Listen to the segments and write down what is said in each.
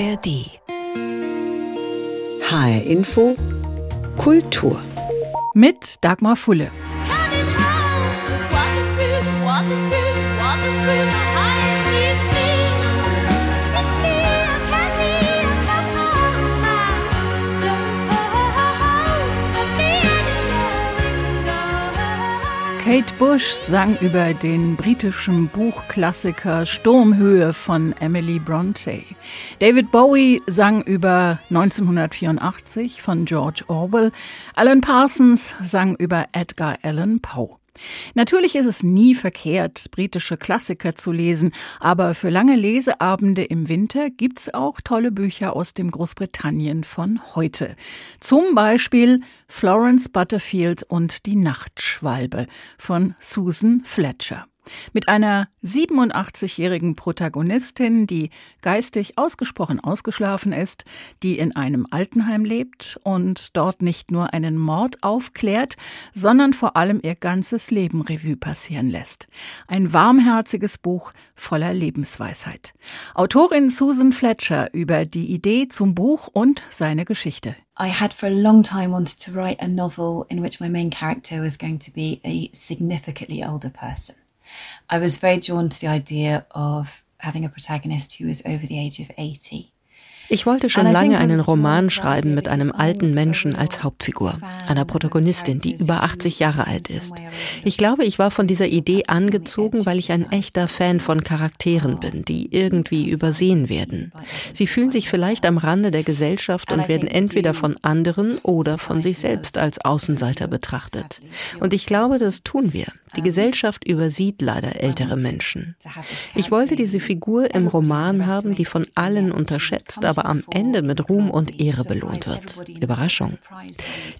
ARD. HR Info Kultur. Mit Dagmar Fulle. Kate Bush sang über den britischen Buchklassiker Sturmhöhe von Emily Bronte. David Bowie sang über 1984 von George Orwell. Alan Parsons sang über Edgar Allan Poe. Natürlich ist es nie verkehrt, britische Klassiker zu lesen, aber für lange Leseabende im Winter gibt's auch tolle Bücher aus dem Großbritannien von heute. Zum Beispiel Florence Butterfield und die Nachtschwalbe von Susan Fletcher mit einer 87-jährigen Protagonistin, die geistig ausgesprochen ausgeschlafen ist, die in einem Altenheim lebt und dort nicht nur einen Mord aufklärt, sondern vor allem ihr ganzes Leben Revue passieren lässt. Ein warmherziges Buch voller Lebensweisheit. Autorin Susan Fletcher über die Idee zum Buch und seine Geschichte. I had for a long time wanted to write a novel in which my main character was going to be a significantly older person. I was very drawn to the idea of having a protagonist who was over the age of 80. Ich wollte schon lange einen Roman schreiben mit einem alten Menschen als Hauptfigur, einer Protagonistin, die über 80 Jahre alt ist. Ich glaube, ich war von dieser Idee angezogen, weil ich ein echter Fan von Charakteren bin, die irgendwie übersehen werden. Sie fühlen sich vielleicht am Rande der Gesellschaft und werden entweder von anderen oder von sich selbst als Außenseiter betrachtet. Und ich glaube, das tun wir. Die Gesellschaft übersieht leider ältere Menschen. Ich wollte diese Figur im Roman haben, die von allen unterschätzt, aber am Ende mit Ruhm und Ehre belohnt wird. Überraschung.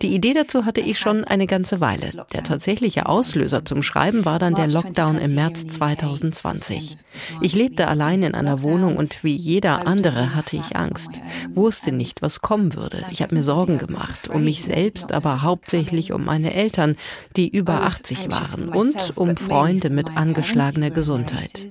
Die Idee dazu hatte ich schon eine ganze Weile. Der tatsächliche Auslöser zum Schreiben war dann der Lockdown im März 2020. Ich lebte allein in einer Wohnung und wie jeder andere hatte ich Angst, wusste nicht, was kommen würde. Ich habe mir Sorgen gemacht, um mich selbst, aber hauptsächlich um meine Eltern, die über 80 waren und um Freunde mit angeschlagener Gesundheit.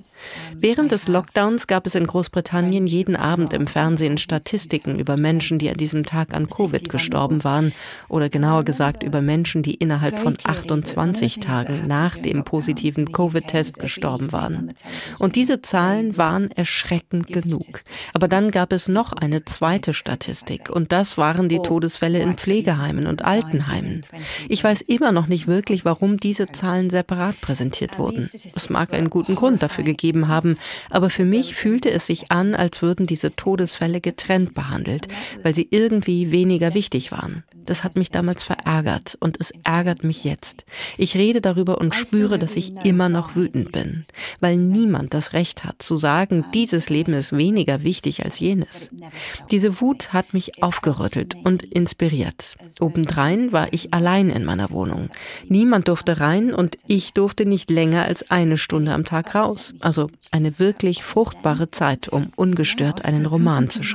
Während des Lockdowns gab es in Großbritannien jeden Abend im Fernsehen Statistiken über Menschen, die an diesem Tag an Covid gestorben waren oder genauer gesagt über Menschen, die innerhalb von 28 Tagen nach dem positiven Covid-Test gestorben waren. Und diese Zahlen waren erschreckend genug. Aber dann gab es noch eine zweite Statistik und das waren die Todesfälle in Pflegeheimen und Altenheimen. Ich weiß immer noch nicht wirklich, warum diese Zahlen separat präsentiert wurden. Es mag einen guten Grund dafür gegeben haben, aber für mich fühlte es sich an, als würden diese Todesfälle getrennt behandelt, weil sie irgendwie weniger wichtig waren. Das hat mich damals verärgert und es ärgert mich jetzt. Ich rede darüber und spüre, dass ich immer noch wütend bin, weil niemand das Recht hat zu sagen, dieses Leben ist weniger wichtig als jenes. Diese Wut hat mich aufgerüttelt und inspiriert. Obendrein war ich allein in meiner Wohnung. Niemand durfte rein und ich durfte nicht länger als eine Stunde am Tag raus. Also eine wirklich fruchtbare Zeit, um ungestört einen Roman zu schreiben.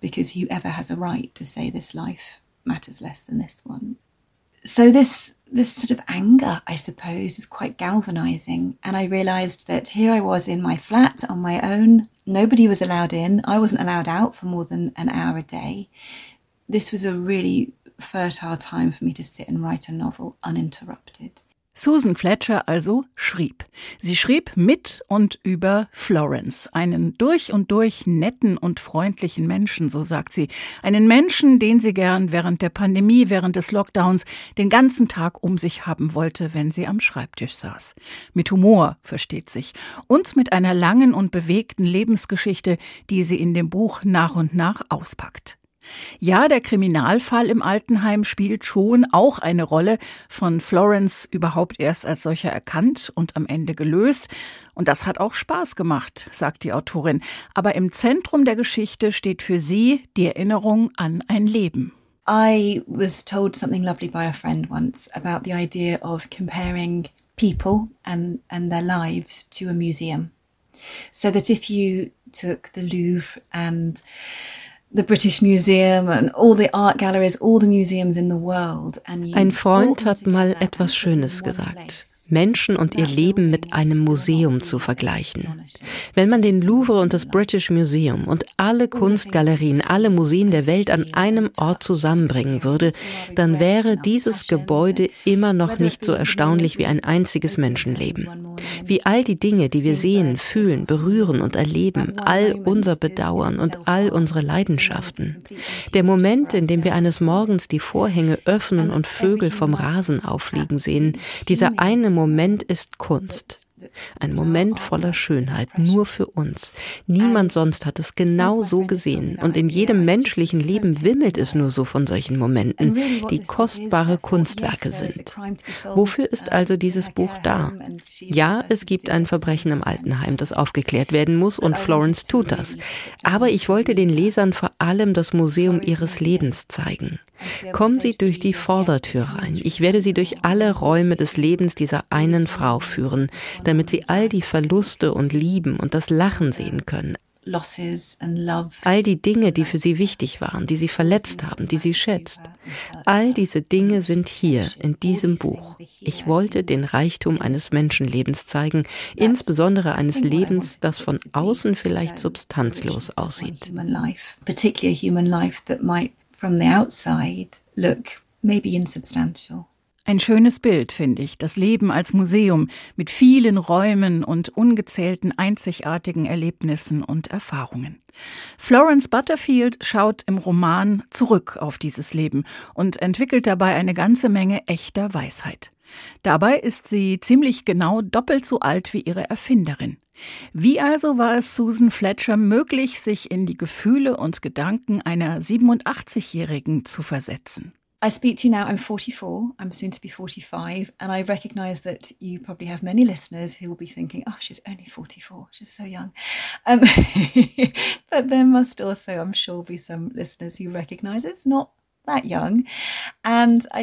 Because whoever has a right to say this life matters less than this one. So this this sort of anger, I suppose, was quite galvanizing. And I realized that here I was in my flat on my own. Nobody was allowed in. I wasn't allowed out for more than an hour a day. This was a really fertile time for me to sit and write a novel uninterrupted. Susan Fletcher also schrieb. Sie schrieb mit und über Florence, einen durch und durch netten und freundlichen Menschen, so sagt sie. Einen Menschen, den sie gern während der Pandemie, während des Lockdowns den ganzen Tag um sich haben wollte, wenn sie am Schreibtisch saß. Mit Humor, versteht sich. Und mit einer langen und bewegten Lebensgeschichte, die sie in dem Buch nach und nach auspackt. Ja, der Kriminalfall im Altenheim spielt schon auch eine Rolle, von Florence überhaupt erst als solcher erkannt und am Ende gelöst. Und das hat auch Spaß gemacht, sagt die Autorin. Aber im Zentrum der Geschichte steht für sie die Erinnerung an ein Leben. I was told something lovely by a friend once about the idea of comparing people and, and their lives to a museum. So that if you took the Louvre and Ein Freund hat mal etwas Schönes gesagt. Menschen und ihr Leben mit einem Museum zu vergleichen. Wenn man den Louvre und das British Museum und alle Kunstgalerien, alle Museen der Welt an einem Ort zusammenbringen würde, dann wäre dieses Gebäude immer noch nicht so erstaunlich wie ein einziges Menschenleben. Wie all die Dinge, die wir sehen, fühlen, berühren und erleben, all unser Bedauern und all unsere Leidenschaften. Der Moment, in dem wir eines Morgens die Vorhänge öffnen und Vögel vom Rasen auffliegen sehen, dieser eine Moment ist Kunst. Ein Moment voller Schönheit, nur für uns. Niemand sonst hat es genau so gesehen. Und in jedem menschlichen Leben wimmelt es nur so von solchen Momenten, die kostbare Kunstwerke sind. Wofür ist also dieses Buch da? Ja, es gibt ein Verbrechen im Altenheim, das aufgeklärt werden muss, und Florence tut das. Aber ich wollte den Lesern vor allem das Museum ihres Lebens zeigen. Kommen Sie durch die Vordertür rein. Ich werde Sie durch alle Räume des Lebens dieser einen Frau führen, damit sie all die Verluste und Lieben und das Lachen sehen können. All die Dinge, die für sie wichtig waren, die sie verletzt haben, die sie schätzt. All diese Dinge sind hier in diesem Buch. Ich wollte den Reichtum eines Menschenlebens zeigen, insbesondere eines Lebens, das von außen vielleicht substanzlos aussieht. From the outside look maybe insubstantial. Ein schönes Bild, finde ich, das Leben als Museum mit vielen Räumen und ungezählten einzigartigen Erlebnissen und Erfahrungen. Florence Butterfield schaut im Roman zurück auf dieses Leben und entwickelt dabei eine ganze Menge echter Weisheit. Dabei ist sie ziemlich genau doppelt so alt wie ihre Erfinderin. Wie also war es Susan Fletcher möglich, sich in die Gefühle und Gedanken einer 87-Jährigen zu versetzen? I speak to you now. I'm 44. I'm soon to be 45. And I recognize that you probably have many listeners who will be thinking, oh, she's only 44. She's so young. Um, but there must also, I'm sure, be some listeners who recognize it's not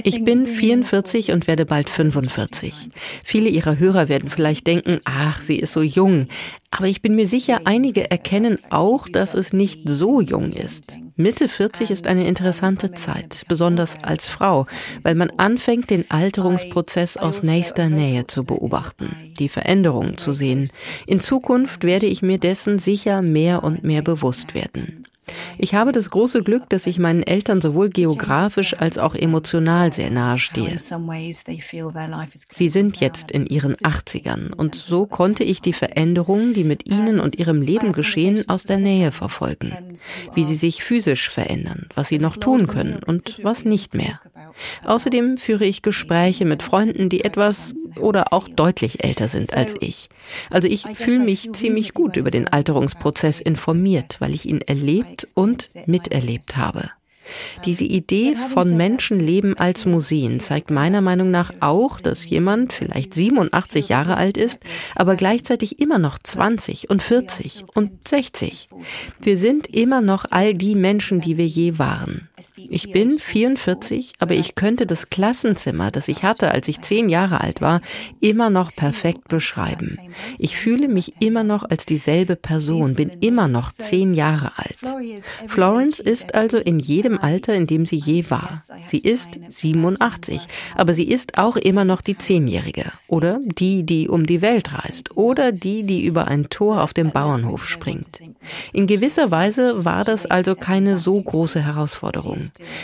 ich bin 44 und werde bald 45. Viele Ihrer Hörer werden vielleicht denken, ach, sie ist so jung. Aber ich bin mir sicher, einige erkennen auch, dass es nicht so jung ist. Mitte 40 ist eine interessante Zeit, besonders als Frau, weil man anfängt, den Alterungsprozess aus nächster Nähe zu beobachten, die Veränderungen zu sehen. In Zukunft werde ich mir dessen sicher mehr und mehr bewusst werden. Ich habe das große Glück, dass ich meinen Eltern sowohl geografisch als auch emotional sehr nahe stehe. Sie sind jetzt in ihren 80ern und so konnte ich die Veränderungen, die mit ihnen und ihrem Leben geschehen, aus der Nähe verfolgen. Wie sie sich physisch verändern, was sie noch tun können und was nicht mehr. Außerdem führe ich Gespräche mit Freunden, die etwas oder auch deutlich älter sind als ich. Also ich fühle mich ziemlich gut über den Alterungsprozess informiert, weil ich ihn erlebt und miterlebt habe. Diese Idee von Menschenleben als Museen zeigt meiner Meinung nach auch, dass jemand vielleicht 87 Jahre alt ist, aber gleichzeitig immer noch 20 und 40 und 60. Wir sind immer noch all die Menschen, die wir je waren. Ich bin 44, aber ich könnte das Klassenzimmer, das ich hatte, als ich zehn Jahre alt war, immer noch perfekt beschreiben. Ich fühle mich immer noch als dieselbe Person, bin immer noch zehn Jahre alt. Florence ist also in jedem dem Alter, in dem sie je war. Sie ist 87, aber sie ist auch immer noch die Zehnjährige oder die, die um die Welt reist oder die, die über ein Tor auf dem Bauernhof springt. In gewisser Weise war das also keine so große Herausforderung.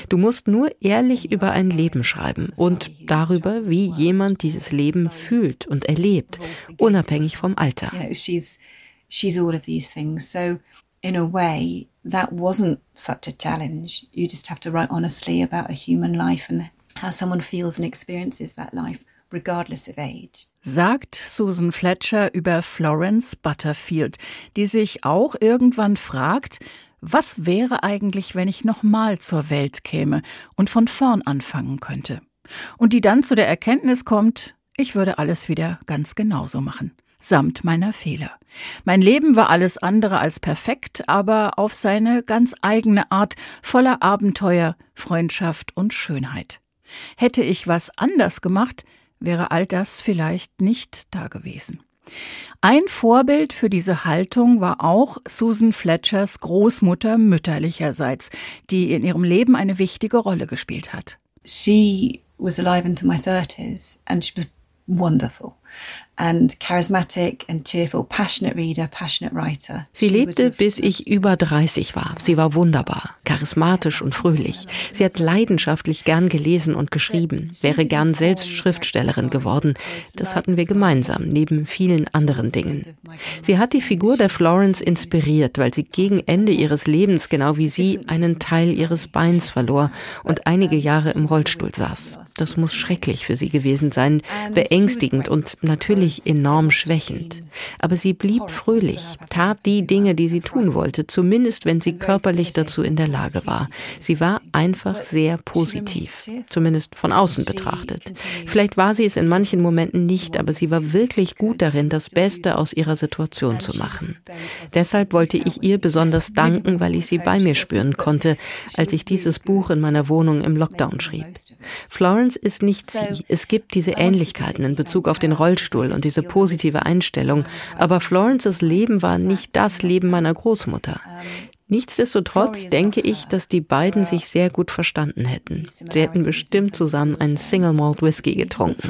Du musst nur ehrlich über ein Leben schreiben und darüber, wie jemand dieses Leben fühlt und erlebt, unabhängig vom Alter. She's all of these things. So in a way, that wasn't such a challenge. You just have to write honestly about a human life and how someone feels and experiences that life, regardless of age. Sagt Susan Fletcher über Florence Butterfield, die sich auch irgendwann fragt, was wäre eigentlich, wenn ich nochmal zur Welt käme und von vorn anfangen könnte? Und die dann zu der Erkenntnis kommt, ich würde alles wieder ganz genauso machen samt meiner Fehler. Mein Leben war alles andere als perfekt, aber auf seine ganz eigene Art voller Abenteuer, Freundschaft und Schönheit. Hätte ich was anders gemacht, wäre all das vielleicht nicht da gewesen. Ein Vorbild für diese Haltung war auch Susan Fletchers Großmutter mütterlicherseits, die in ihrem Leben eine wichtige Rolle gespielt hat. She was alive into my 30s and she was wonderful. And charismatic and cheerful, passionate reader, passionate writer. Sie lebte, bis ich über 30 war. Sie war wunderbar, charismatisch und fröhlich. Sie hat leidenschaftlich gern gelesen und geschrieben, wäre gern selbst Schriftstellerin geworden. Das hatten wir gemeinsam, neben vielen anderen Dingen. Sie hat die Figur der Florence inspiriert, weil sie gegen Ende ihres Lebens, genau wie sie, einen Teil ihres Beins verlor und einige Jahre im Rollstuhl saß. Das muss schrecklich für sie gewesen sein, beängstigend und natürlich enorm schwächend. Aber sie blieb fröhlich, tat die Dinge, die sie tun wollte, zumindest wenn sie körperlich dazu in der Lage war. Sie war einfach sehr positiv, zumindest von außen betrachtet. Vielleicht war sie es in manchen Momenten nicht, aber sie war wirklich gut darin, das Beste aus ihrer Situation zu machen. Deshalb wollte ich ihr besonders danken, weil ich sie bei mir spüren konnte, als ich dieses Buch in meiner Wohnung im Lockdown schrieb. Florence ist nicht sie. Es gibt diese Ähnlichkeiten in Bezug auf den Rollstuhl und diese positive Einstellung. Aber Florences Leben war nicht das Leben meiner Großmutter. Nichtsdestotrotz denke ich, dass die beiden sich sehr gut verstanden hätten. Sie hätten bestimmt zusammen einen Single Malt Whisky getrunken.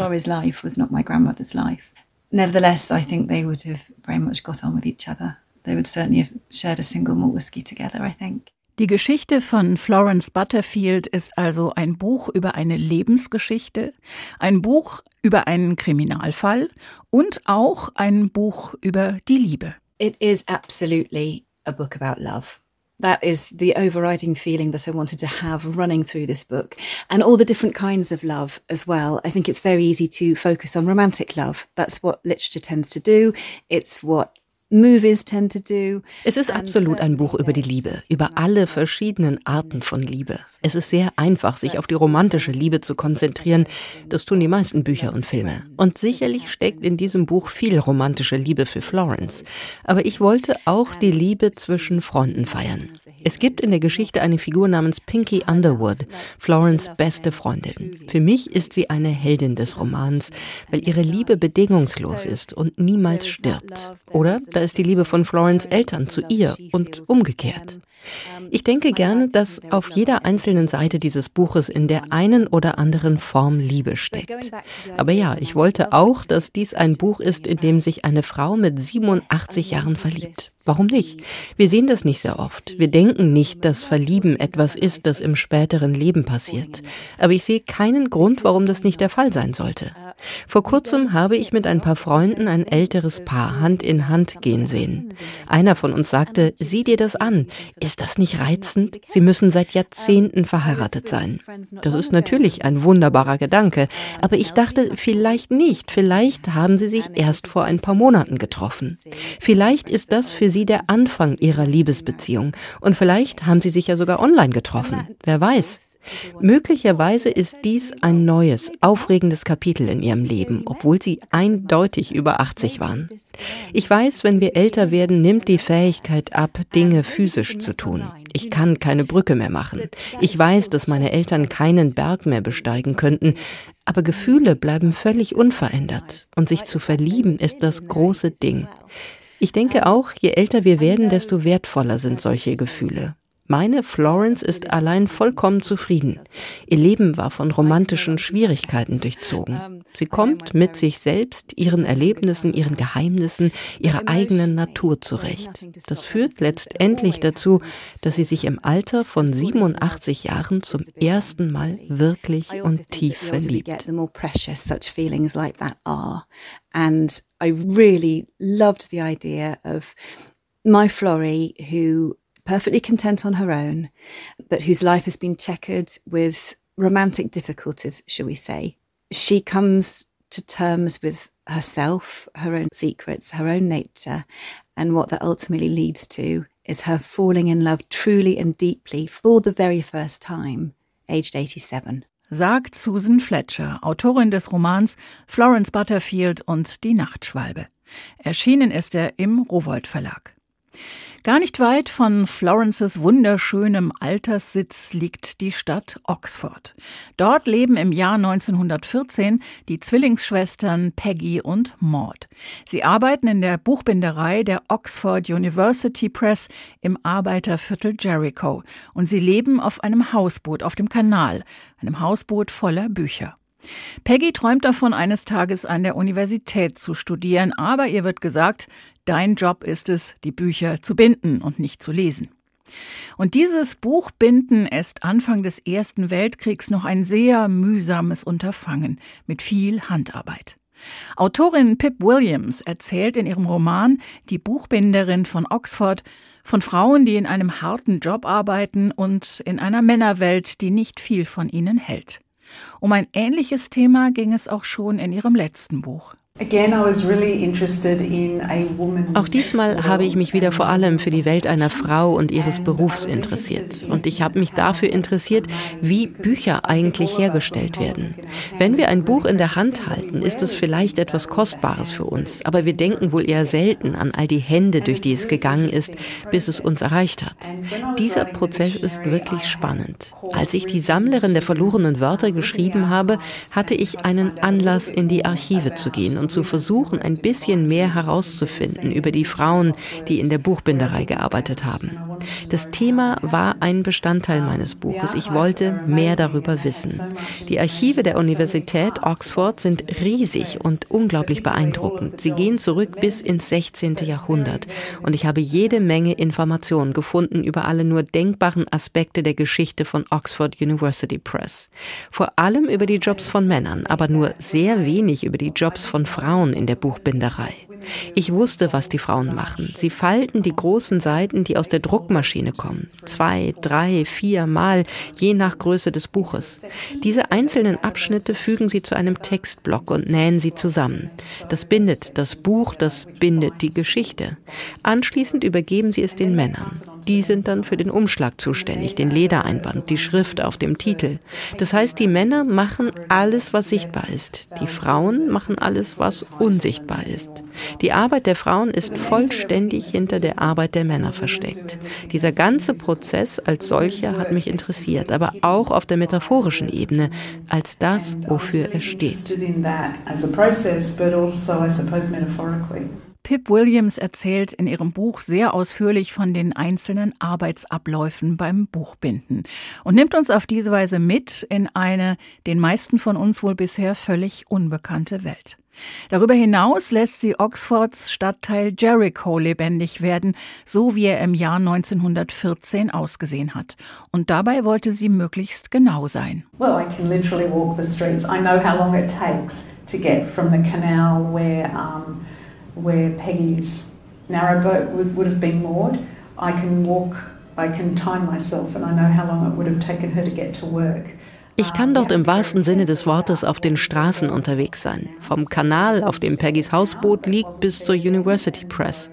Nevertheless, I think they would have very much got on with each other. They would certainly have shared a single malt whiskey together, I think. Die Geschichte von Florence Butterfield ist also ein Buch über eine Lebensgeschichte, ein Buch über einen Kriminalfall und auch ein Buch über die Liebe. It is absolutely a book about love. That is the overriding feeling that I wanted to have running through this book. And all the different kinds of love as well. I think it's very easy to focus on romantic love. That's what literature tends to do. It's what es ist absolut ein Buch über die Liebe, über alle verschiedenen Arten von Liebe. Es ist sehr einfach, sich auf die romantische Liebe zu konzentrieren. Das tun die meisten Bücher und Filme. Und sicherlich steckt in diesem Buch viel romantische Liebe für Florence. Aber ich wollte auch die Liebe zwischen Freunden feiern. Es gibt in der Geschichte eine Figur namens Pinky Underwood, Florence beste Freundin. Für mich ist sie eine Heldin des Romans, weil ihre Liebe bedingungslos ist und niemals stirbt. Oder da ist die Liebe von Florence Eltern zu ihr und umgekehrt. Ich denke gerne, dass auf jeder einzelnen Seite dieses Buches in der einen oder anderen Form Liebe steckt. Aber ja, ich wollte auch, dass dies ein Buch ist, in dem sich eine Frau mit 87 Jahren verliebt. Warum nicht? Wir sehen das nicht sehr oft. Wir denken nicht, dass Verlieben etwas ist, das im späteren Leben passiert. Aber ich sehe keinen Grund, warum das nicht der Fall sein sollte. Vor kurzem habe ich mit ein paar Freunden ein älteres Paar Hand in Hand gehen sehen. Einer von uns sagte, sieh dir das an. Ist das nicht reizend? Sie müssen seit Jahrzehnten verheiratet sein. Das ist natürlich ein wunderbarer Gedanke, aber ich dachte, vielleicht nicht. Vielleicht haben sie sich erst vor ein paar Monaten getroffen. Vielleicht ist das für sie der Anfang ihrer Liebesbeziehung und vielleicht haben sie sich ja sogar online getroffen. Wer weiß? Möglicherweise ist dies ein neues, aufregendes Kapitel in ihrem Leben, obwohl sie eindeutig über 80 waren. Ich weiß, wenn wir älter werden, nimmt die Fähigkeit ab, Dinge physisch zu tun. Ich kann keine Brücke mehr machen. Ich weiß, dass meine Eltern keinen Berg mehr besteigen könnten, aber Gefühle bleiben völlig unverändert und sich zu verlieben ist das große Ding. Ich denke auch, je älter wir werden, desto wertvoller sind solche Gefühle. Meine Florence ist allein vollkommen zufrieden. Ihr Leben war von romantischen Schwierigkeiten durchzogen. Sie kommt mit sich selbst, ihren Erlebnissen, ihren Geheimnissen, ihrer eigenen Natur zurecht. Das führt letztendlich dazu, dass sie sich im Alter von 87 Jahren zum ersten Mal wirklich und tief verliebt. And I really loved the idea of my Florrie, who perfectly content on her own, but whose life has been checkered with romantic difficulties, shall we say. She comes to terms with herself, her own secrets, her own nature, and what that ultimately leads to is her falling in love truly and deeply for the very first time, aged 87. Sagt Susan Fletcher, Autorin des Romans Florence Butterfield und die Nachtschwalbe. Erschienen ist er im Rowold Verlag. Gar nicht weit von Florences wunderschönem Alterssitz liegt die Stadt Oxford. Dort leben im Jahr 1914 die Zwillingsschwestern Peggy und Maud. Sie arbeiten in der Buchbinderei der Oxford University Press im Arbeiterviertel Jericho und sie leben auf einem Hausboot auf dem Kanal, einem Hausboot voller Bücher. Peggy träumt davon, eines Tages an der Universität zu studieren, aber ihr wird gesagt, dein Job ist es, die Bücher zu binden und nicht zu lesen. Und dieses Buchbinden ist Anfang des Ersten Weltkriegs noch ein sehr mühsames Unterfangen mit viel Handarbeit. Autorin Pip Williams erzählt in ihrem Roman Die Buchbinderin von Oxford von Frauen, die in einem harten Job arbeiten und in einer Männerwelt, die nicht viel von ihnen hält. Um ein ähnliches Thema ging es auch schon in ihrem letzten Buch. Auch diesmal habe ich mich wieder vor allem für die Welt einer Frau und ihres Berufs interessiert. Und ich habe mich dafür interessiert, wie Bücher eigentlich hergestellt werden. Wenn wir ein Buch in der Hand halten, ist es vielleicht etwas Kostbares für uns, aber wir denken wohl eher selten an all die Hände, durch die es gegangen ist, bis es uns erreicht hat. Dieser Prozess ist wirklich spannend. Als ich die Sammlerin der verlorenen Wörter geschrieben habe, hatte ich einen Anlass, in die Archive zu gehen und zu versuchen, ein bisschen mehr herauszufinden über die Frauen, die in der Buchbinderei gearbeitet haben. Das Thema war ein Bestandteil meines Buches. Ich wollte mehr darüber wissen. Die Archive der Universität Oxford sind riesig und unglaublich beeindruckend. Sie gehen zurück bis ins 16. Jahrhundert und ich habe jede Menge Informationen gefunden über alle nur denkbaren Aspekte der Geschichte von Oxford University Press. Vor allem über die Jobs von Männern, aber nur sehr wenig über die Jobs von Frauen in der Buchbinderei. Ich wusste, was die Frauen machen. Sie falten die großen Seiten, die aus der Druckmaschine kommen. Zwei, drei, vier Mal, je nach Größe des Buches. Diese einzelnen Abschnitte fügen sie zu einem Textblock und nähen sie zusammen. Das bindet das Buch, das bindet die Geschichte. Anschließend übergeben sie es den Männern. Die sind dann für den Umschlag zuständig, den Ledereinband, die Schrift auf dem Titel. Das heißt, die Männer machen alles, was sichtbar ist. Die Frauen machen alles, was unsichtbar ist. Die Arbeit der Frauen ist vollständig hinter der Arbeit der Männer versteckt. Dieser ganze Prozess als solcher hat mich interessiert, aber auch auf der metaphorischen Ebene, als das, wofür er steht. Pip Williams erzählt in ihrem Buch sehr ausführlich von den einzelnen Arbeitsabläufen beim Buchbinden und nimmt uns auf diese Weise mit in eine den meisten von uns wohl bisher völlig unbekannte Welt. Darüber hinaus lässt sie Oxfords Stadtteil Jericho lebendig werden, so wie er im Jahr 1914 ausgesehen hat. Und dabei wollte sie möglichst genau sein. Well, I can literally walk the streets. I know how long it takes to get from the canal where um where Peggy's narrowboat would, would have been moored. I can walk, I can time myself, and I know how long it would have taken her to get to work. Ich kann dort im wahrsten Sinne des Wortes auf den Straßen unterwegs sein. Vom Kanal, auf dem Peggys Hausboot liegt, bis zur University Press.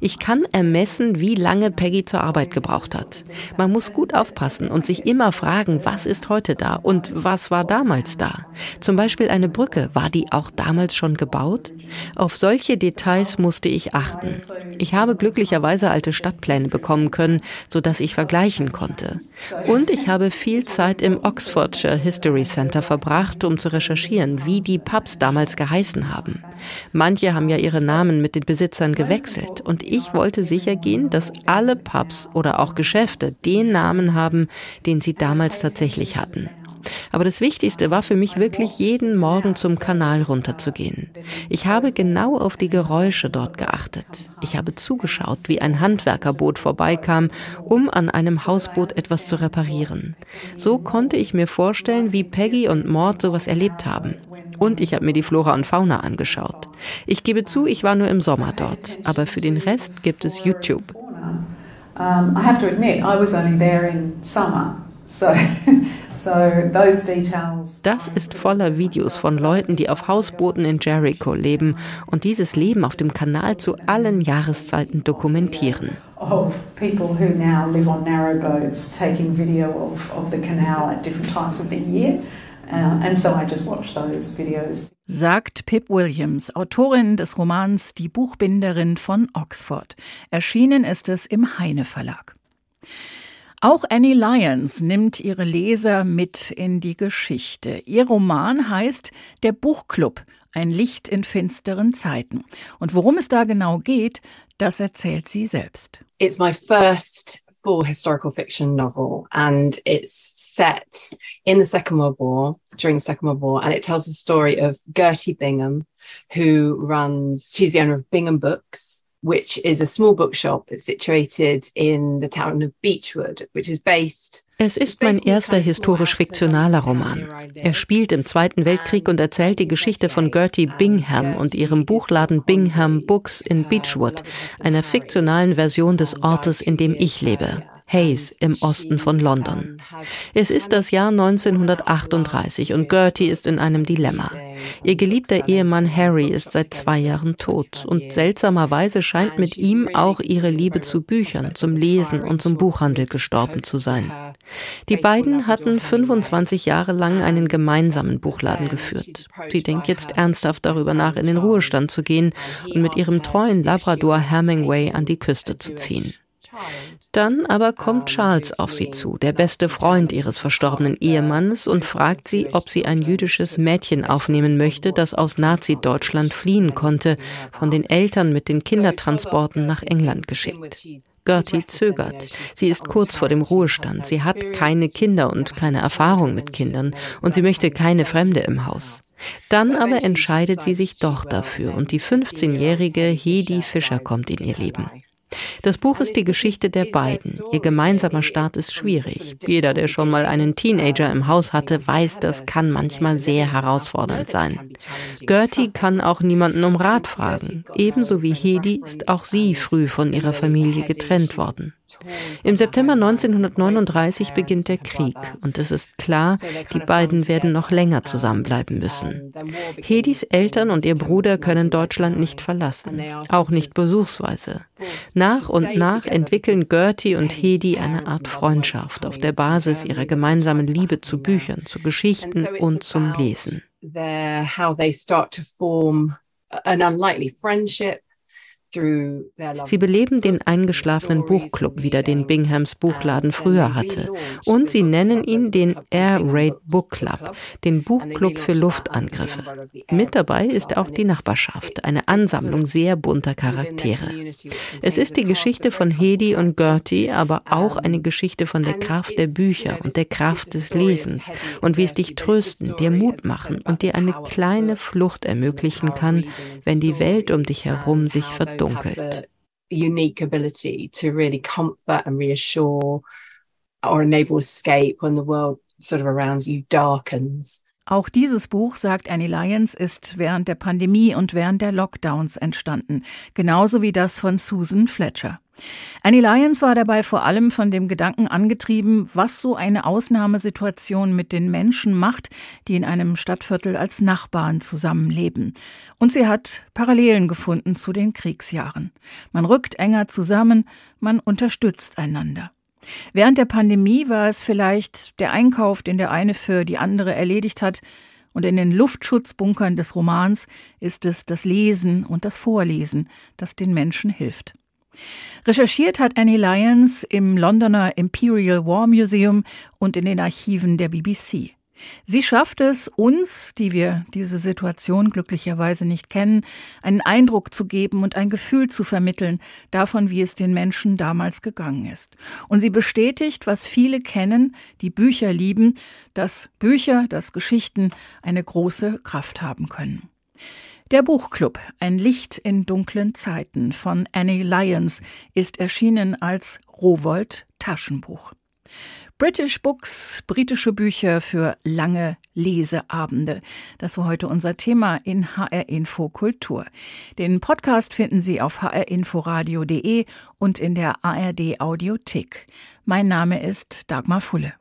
Ich kann ermessen, wie lange Peggy zur Arbeit gebraucht hat. Man muss gut aufpassen und sich immer fragen, was ist heute da und was war damals da. Zum Beispiel eine Brücke, war die auch damals schon gebaut? Auf solche Details musste ich achten. Ich habe glücklicherweise alte Stadtpläne bekommen können, sodass ich vergleichen konnte. Und ich habe viel Zeit im Oxfordshire History Center verbracht, um zu recherchieren, wie die Pubs damals geheißen haben. Manche haben ja ihre Namen mit den Besitzern gewechselt und ich wollte sicher gehen, dass alle Pubs oder auch Geschäfte den Namen haben, den sie damals tatsächlich hatten. Aber das Wichtigste war für mich wirklich jeden Morgen zum Kanal runterzugehen. Ich habe genau auf die Geräusche dort geachtet. Ich habe zugeschaut, wie ein Handwerkerboot vorbeikam, um an einem Hausboot etwas zu reparieren. So konnte ich mir vorstellen, wie Peggy und Mord sowas erlebt haben. Und ich habe mir die Flora und Fauna angeschaut. Ich gebe zu, ich war nur im Sommer dort, aber für den Rest gibt es YouTube. Um, I have to admit, I was only there in summer. Das ist voller Videos von Leuten, die auf Hausbooten in Jericho leben und dieses Leben auf dem Kanal zu allen Jahreszeiten dokumentieren. Year. Sagt Pip Williams, Autorin des Romans Die Buchbinderin von Oxford. Erschienen ist es im Heine Verlag. Auch Annie Lyons nimmt ihre Leser mit in die Geschichte. Ihr Roman heißt Der Buchclub, ein Licht in finsteren Zeiten. Und worum es da genau geht, das erzählt sie selbst. It's my first full historical fiction novel and it's set in the Second World War, during the Second World War, and it tells the story of Gertie Bingham, who runs, she's the owner of Bingham Books, which is a small bookshop situated in the town of Beechwood, which is based Es ist mein erster historisch-fiktionaler Roman. Er spielt im Zweiten Weltkrieg und erzählt die Geschichte von Gertie Bingham und ihrem Buchladen Bingham Books in Beechwood, einer fiktionalen Version des Ortes, in dem ich lebe. Hayes im Osten von London. Es ist das Jahr 1938 und Gertie ist in einem Dilemma. Ihr geliebter Ehemann Harry ist seit zwei Jahren tot und seltsamerweise scheint mit ihm auch ihre Liebe zu Büchern, zum Lesen und zum Buchhandel gestorben zu sein. Die beiden hatten 25 Jahre lang einen gemeinsamen Buchladen geführt. Sie denkt jetzt ernsthaft darüber nach, in den Ruhestand zu gehen und mit ihrem treuen Labrador Hemingway an die Küste zu ziehen. Dann aber kommt Charles auf sie zu, der beste Freund ihres verstorbenen Ehemannes, und fragt sie, ob sie ein jüdisches Mädchen aufnehmen möchte, das aus Nazi-Deutschland fliehen konnte, von den Eltern mit den Kindertransporten nach England geschickt. Gertie zögert. Sie ist kurz vor dem Ruhestand. Sie hat keine Kinder und keine Erfahrung mit Kindern und sie möchte keine Fremde im Haus. Dann aber entscheidet sie sich doch dafür und die 15-jährige Hedi Fischer kommt in ihr Leben. Das Buch ist die Geschichte der beiden. Ihr gemeinsamer Start ist schwierig. Jeder, der schon mal einen Teenager im Haus hatte, weiß, das kann manchmal sehr herausfordernd sein. Gertie kann auch niemanden um Rat fragen. Ebenso wie Hedi ist auch sie früh von ihrer Familie getrennt worden. Im September 1939 beginnt der Krieg und es ist klar, die beiden werden noch länger zusammenbleiben müssen. Hedis Eltern und ihr Bruder können Deutschland nicht verlassen, auch nicht besuchsweise. Nach und nach entwickeln Gertie und Hedi eine Art Freundschaft auf der Basis ihrer gemeinsamen Liebe zu Büchern, zu Geschichten und zum Lesen. An unlikely friendship Sie beleben den eingeschlafenen Buchclub wieder, den Binghams Buchladen früher hatte. Und sie nennen ihn den Air Raid Book Club, den Buchclub für Luftangriffe. Mit dabei ist auch die Nachbarschaft, eine Ansammlung sehr bunter Charaktere. Es ist die Geschichte von Hedi und Gertie, aber auch eine Geschichte von der Kraft der Bücher und der Kraft des Lesens und wie es dich trösten, dir Mut machen und dir eine kleine Flucht ermöglichen kann, wenn die Welt um dich herum sich verdunkelt dunkelt. unique ability to really comfort and reassure or enable escape when the world sort of around you darkens. Auch dieses Buch, sagt Annie Lyons, ist während der Pandemie und während der Lockdowns entstanden, genauso wie das von Susan Fletcher. Annie Lyons war dabei vor allem von dem Gedanken angetrieben, was so eine Ausnahmesituation mit den Menschen macht, die in einem Stadtviertel als Nachbarn zusammenleben. Und sie hat Parallelen gefunden zu den Kriegsjahren. Man rückt enger zusammen, man unterstützt einander. Während der Pandemie war es vielleicht der Einkauf, den der eine für die andere erledigt hat, und in den Luftschutzbunkern des Romans ist es das Lesen und das Vorlesen, das den Menschen hilft. Recherchiert hat Annie Lyons im Londoner Imperial War Museum und in den Archiven der BBC. Sie schafft es, uns, die wir diese Situation glücklicherweise nicht kennen, einen Eindruck zu geben und ein Gefühl zu vermitteln davon, wie es den Menschen damals gegangen ist. Und sie bestätigt, was viele kennen, die Bücher lieben, dass Bücher, dass Geschichten eine große Kraft haben können. Der Buchclub Ein Licht in dunklen Zeiten von Annie Lyons ist erschienen als Rowold Taschenbuch. British Books, britische Bücher für lange Leseabende. Das war heute unser Thema in HR Info Kultur. Den Podcast finden Sie auf hrinforadio.de und in der ARD Audiothek. Mein Name ist Dagmar Fulle.